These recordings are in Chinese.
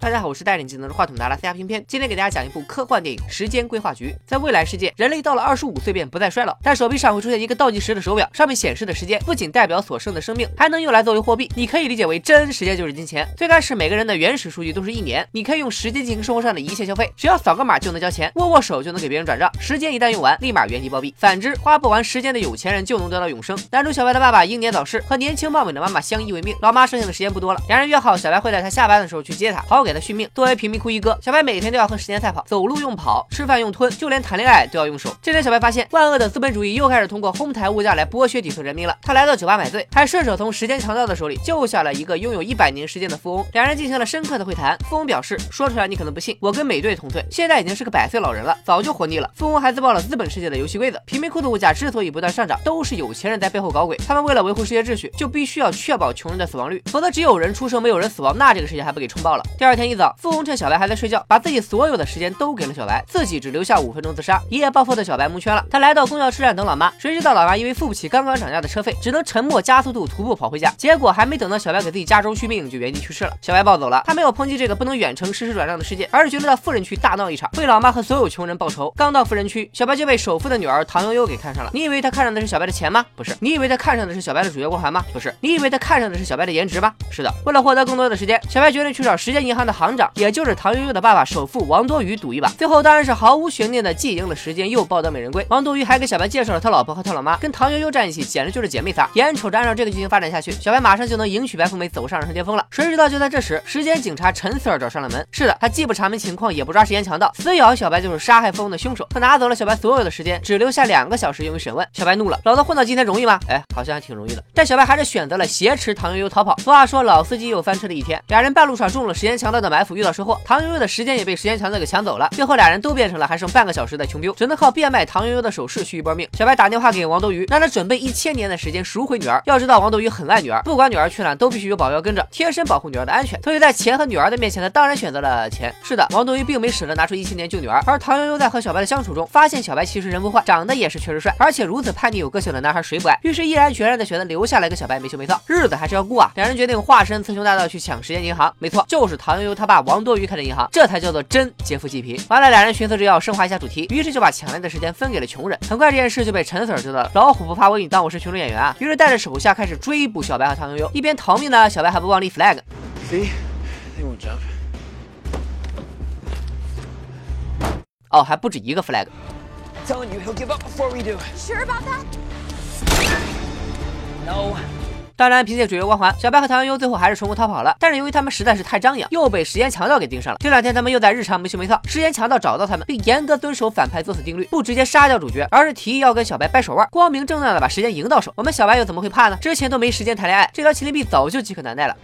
大家好，我是带领技能的话筒的阿拉斯加偏偏，今天给大家讲一部科幻电影《时间规划局》。在未来世界，人类到了二十五岁便不再衰老，但手臂上会出现一个倒计时的手表，上面显示的时间不仅代表所剩的生命，还能用来作为货币。你可以理解为真时间就是金钱。最开始每个人的原始数据都是一年，你可以用时间进行生活上的一切消费，只要扫个码就能交钱，握握手就能给别人转账。时间一旦用完，立马原地暴毙。反之，花不完时间的有钱人就能得到永生。男主小白的爸爸英年早逝，和年轻貌美的妈妈相依为命，老妈剩下的时间不多了，两人约好小白会在他下班的时候去接他，好给他续命。作为贫民窟一哥，小白每天都要和时间赛跑，走路用跑，吃饭用吞，就连谈恋爱都要用手。这天，小白发现万恶的资本主义又开始通过哄抬物价来剥削底层人民了。他来到酒吧买醉，还顺手从时间强盗的手里救下了一个拥有一百年时间的富翁。两人进行了深刻的会谈。富翁表示，说出来你可能不信，我跟美队同岁，现在已经是个百岁老人了，早就活腻了。富翁还自曝了资本世界的游戏规则：贫民窟的物价之所以不断上涨，都是有钱人在背后搞鬼。他们为了维护世界秩序，就必须要确保穷人的死亡率，否则只有人出生，没有人死亡，那这个世界还不给冲爆了。第二天天一早，富翁趁小白还在睡觉，把自己所有的时间都给了小白，自己只留下五分钟自杀。一夜暴富的小白蒙圈了，他来到公交车站等老妈，谁知道老妈因为付不起刚刚涨价的车费，只能沉默加速度徒步跑回家。结果还没等到小白给自己加州续命，就原地去世了。小白暴走了，他没有抨击这个不能远程实时转账的世界，而是觉得到富人区大闹一场，为老妈和所有穷人报仇。刚到富人区，小白就被首富的女儿唐悠悠给看上了。你以为他看上的是小白的钱吗？不是。你以为他看上的是小白的主角光环吗？不是。你以为他看上的是小白的颜值吗？是的。为了获得更多的时间，小白决定去找时间银行的行长，也就是唐悠悠的爸爸。首富王多鱼赌一把，最后当然是毫无悬念的既赢了时间，又抱得美人归。王多鱼还给小白介绍了他老婆和他老妈，跟唐悠悠站一起，简直就是姐妹仨。眼瞅着按照这个剧情发展下去，小白马上就能迎娶白富美，走上人生巅峰了。谁知道就在这时，时间警察陈 Sir 找上了门。是的，他既不查明情况，也不抓时间强盗，死咬小白就是杀害富翁的凶手。他拿走了小白所有的时间，只留下两个小时用于审问。小白怒了，老子混到今天容易吗？哎，好像还挺容易的。但小白还是选择了挟持唐悠悠逃跑。俗话说，老司机有翻车的一天。俩人半路上中了时间强盗的埋伏，遇到车祸，唐悠悠的时间也被时间强盗给抢。走了，最后俩人都变成了还剩半个小时的穷逼，只能靠变卖唐悠悠的首饰续一波命。小白打电话给王多鱼，让他准备一千年的时间赎回女儿。要知道王多鱼很爱女儿，不管女儿去哪都必须有保镖跟着，贴身保护女儿的安全。所以在钱和女儿的面前，他当然选择了钱。是的，王多鱼并没舍得拿出一千年救女儿。而唐悠悠在和小白的相处中，发现小白其实人不坏，长得也是确实帅，而且如此叛逆有个性的男孩谁不爱？于是毅然决然的选择留下来跟小白没羞没臊，日子还是要过啊。两人决定化身雌雄大盗去抢时间银行。没错，就是唐悠悠他爸王多鱼开的银行，这才叫做真劫富济贫。完了，俩人。寻思着要升华一下主题，于是就把抢来的时间分给了穷人。很快这件事就被陈 Sir 知道了。老虎不怕我，你当我是群众演员啊？于是带着手下开始追捕小白和唐悠悠。一边逃命呢，小白还不忘立 flag。哦，还不止一个 flag。当然，凭借主角光环，小白和唐悠悠最后还是成功逃跑了。但是由于他们实在是太张扬，又被时间强盗给盯上了。这两天他们又在日常没羞没臊，时间强盗找到他们，并严格遵守反派作死定律，不直接杀掉主角，而是提议要跟小白掰手腕，光明正大的把时间赢到手。我们小白又怎么会怕呢？之前都没时间谈恋爱，这条麒麟臂早就饥渴难耐了。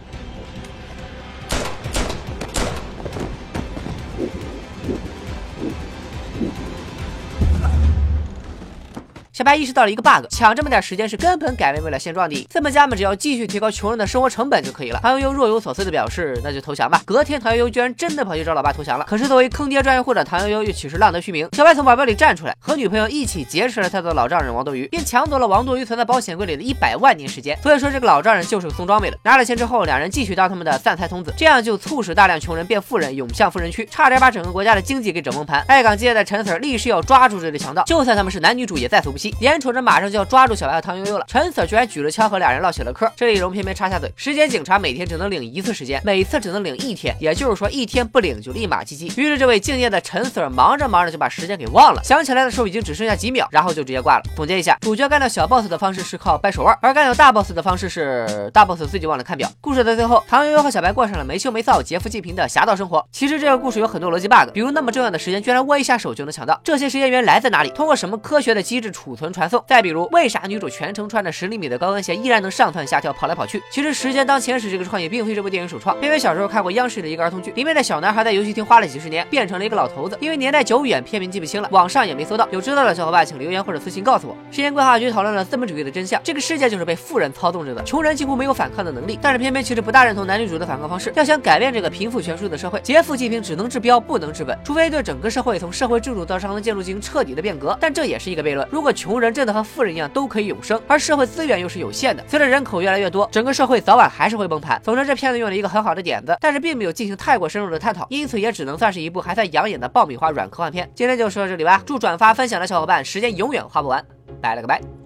小白意识到了一个 bug，抢这么点时间是根本改变不了现状的。资本家们只要继续提高穷人的生活成本就可以了。唐悠悠若有所思的表示，那就投降吧。隔天，唐悠悠居然真的跑去找老爸投降了。可是作为坑爹专业户的唐悠悠又岂是浪得虚名？小白从保镖里站出来，和女朋友一起劫持了他的老丈人王多鱼，并抢走了王多鱼存在保险柜里的一百万年时间。所以说这个老丈人就是个送装备的。拿了钱之后，两人继续当他们的散财童子，这样就促使大量穷人变富人，涌向富人区，差点把整个国家的经济给整崩盘。爱岗敬业的陈 Sir 立誓要抓住这对强盗，就算他们是男女主也在所不惜。眼瞅着马上。就要抓住小白和唐悠悠了，陈 Sir 居然举着枪和俩人唠起了嗑。这里容偏偏插下嘴，时间警察每天只能领一次时间，每次只能领一天，也就是说一天不领就立马 GG。于是这位敬业的陈 Sir 忙着忙着就把时间给忘了，想起来的时候已经只剩下几秒，然后就直接挂了。总结一下，主角干掉小 boss 的方式是靠掰手腕，而干掉大 boss 的方式是大 boss 自己忘了看表。故事的最后，唐悠悠和小白过上了没羞没臊、劫富济贫的侠盗生活。其实这个故事有很多逻辑 bug，比如那么重要的时间居然握一下手就能抢到，这些时间源来自哪里？通过什么科学的机制储存传送？再比如为啥女主？全程穿着十厘米的高跟鞋，依然能上蹿下跳跑来跑去。其实时间当前史这个创意并非这部电影首创。偏偏小时候看过央视的一个儿童剧，里面的小男孩在游戏厅花了几十年，变成了一个老头子。因为年代久远，片名记不清了，网上也没搜到。有知道的小伙伴请留言或者私信告诉我。时间规划局讨论了资本主义的真相，这个世界就是被富人操纵着的，穷人几乎没有反抗的能力。但是偏偏其实不大认同男女主的反抗方式。要想改变这个贫富悬殊的社会，劫富济贫只能治标不能治本，除非对整个社会从社会制度到上层建筑进行彻底的变革。但这也是一个悖论。如果穷穷人真的和富人一样都可以永生，而社会资源又是有限的。随着人口越来越多，整个社会早晚还是会崩盘。总之，这片子用了一个很好的点子，但是并没有进行太过深入的探讨，因此也只能算是一部还算养眼的爆米花软科幻片。今天就说到这里吧，祝转发分享的小伙伴时间永远花不完，拜了个拜。